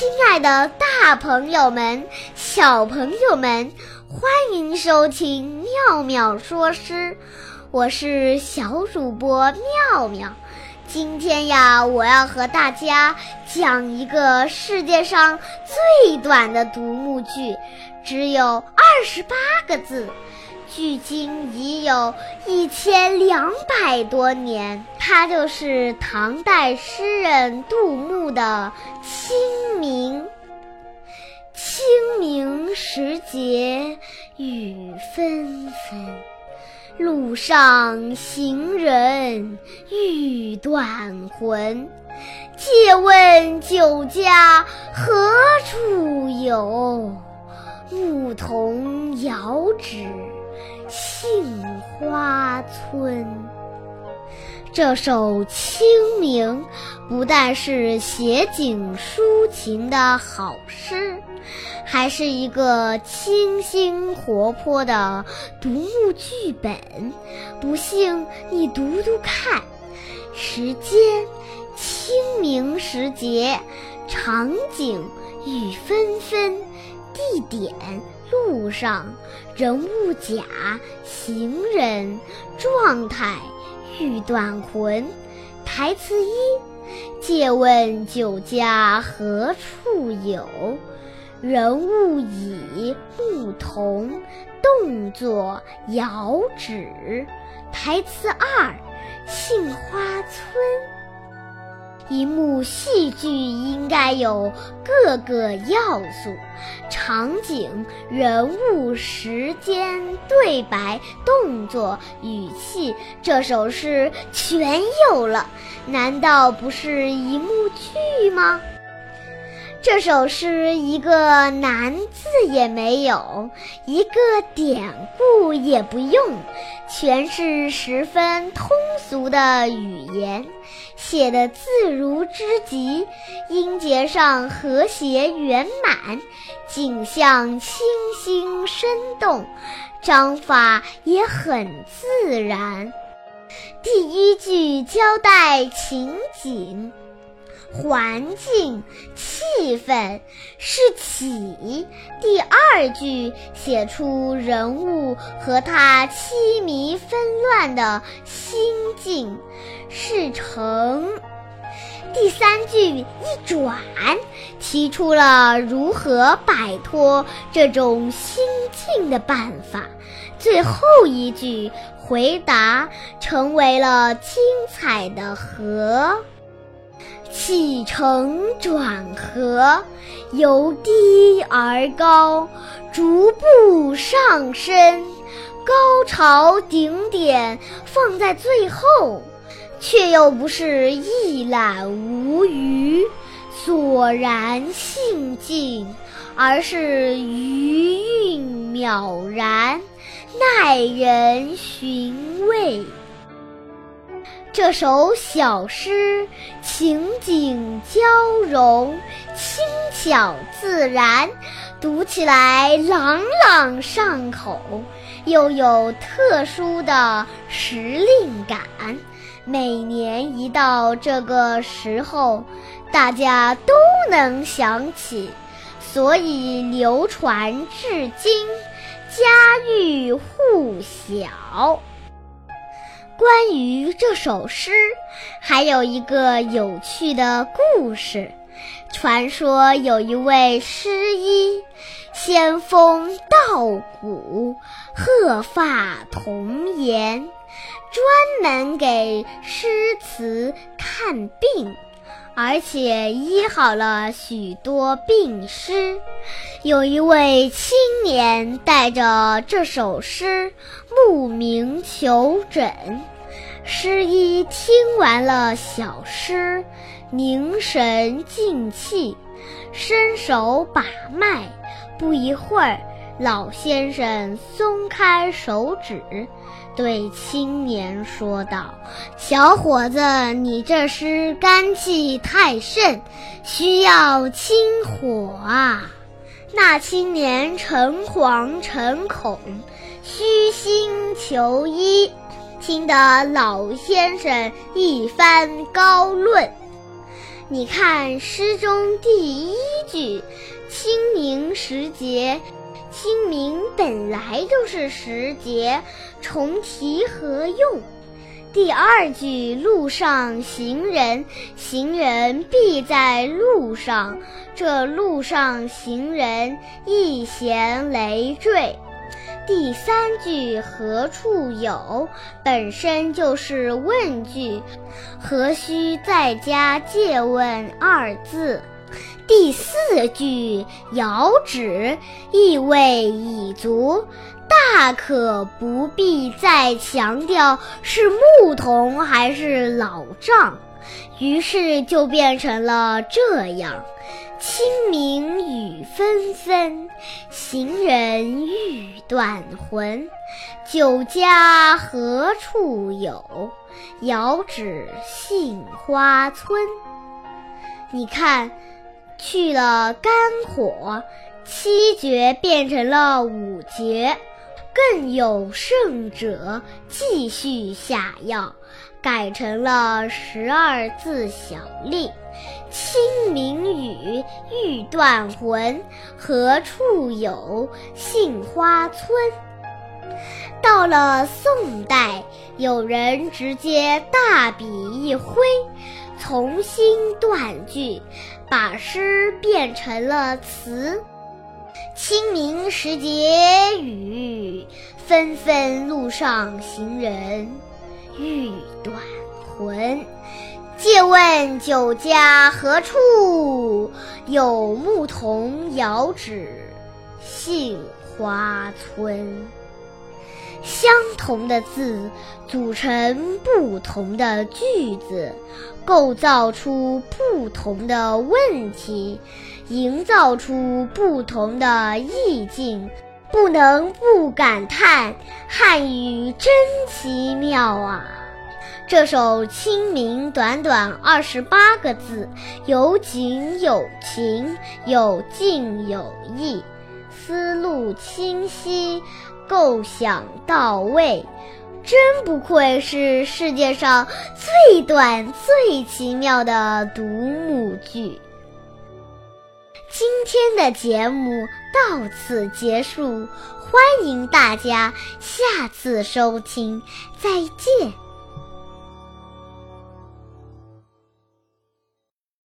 亲爱的大朋友们、小朋友们，欢迎收听妙妙说诗，我是小主播妙妙。今天呀，我要和大家讲一个世界上最短的独幕剧，只有二十八个字。距今已有一千两百多年，它就是唐代诗人杜牧的《清明》。清明时节雨纷纷，路上行人欲断魂。借问酒家何处有？牧童遥指。杏花村。这首《清明》不但是写景抒情的好诗，还是一个清新活泼的独幕剧本。不信你读读看。时间：清明时节，场景：雨纷纷，地点。路上，人物甲，行人，状态，欲断魂。台词一：借问酒家何处有？人物乙，牧童，动作遥指。台词二：杏花村。一幕戏剧应该有各个要素：场景、人物、时间、对白、动作、语气。这首诗全有了，难道不是一幕剧吗？这首诗一个难字也没有，一个典故也不用，全是十分通俗的语言，写的自如之极，音节上和谐圆满，景象清新生动，章法也很自然。第一句交代情景。环境气氛。是起，第二句写出人物和他凄迷纷乱的心境。是成，第三句一转提出了如何摆脱这种心境的办法，最后一句回答成为了精彩的和。起承转合，由低而高，逐步上升，高潮顶点放在最后，却又不是一览无余、索然兴尽，而是余韵渺然，耐人寻味。这首小诗情景交融，轻巧自然，读起来朗朗上口，又有特殊的时令感。每年一到这个时候，大家都能想起，所以流传至今，家喻户晓。关于这首诗，还有一个有趣的故事。传说有一位诗医，仙风道骨，鹤发童颜，专门给诗词看病。而且医好了许多病诗。有一位青年带着这首诗慕名求诊，诗医听完了小诗，凝神静气，伸手把脉，不一会儿。老先生松开手指，对青年说道：“小伙子，你这是肝气太盛，需要清火啊！”那青年诚惶诚恐，虚心求医，听得老先生一番高论。你看诗中第一句“清明时节”，清明本来就是时节，重提何用？第二句“路上行人”，行人必在路上，这路上行人一嫌累赘。第三句“何处有”本身就是问句，何须再加借问二字？第四句“遥指”意味已足，大可不必再强调是牧童还是老丈，于是就变成了这样。清明雨纷纷，行人欲断魂。酒家何处有？遥指杏花村。你看，去了肝火，七绝变成了五绝。更有甚者，继续下药，改成了十二字小令。清明雨，欲断魂，何处有？杏花村。到了宋代，有人直接大笔一挥，重新断句，把诗变成了词。清明时节雨纷纷，路上行人欲断魂。借问酒家何处有？牧童遥指杏花村。相同的字组成不同的句子，构造出不同的问题，营造出不同的意境，不能不感叹汉语真奇妙啊！这首《清明》短短二十八个字，有景有情，有静有意，思路清晰，构想到位，真不愧是世界上最短最奇妙的独幕剧。今天的节目到此结束，欢迎大家下次收听，再见。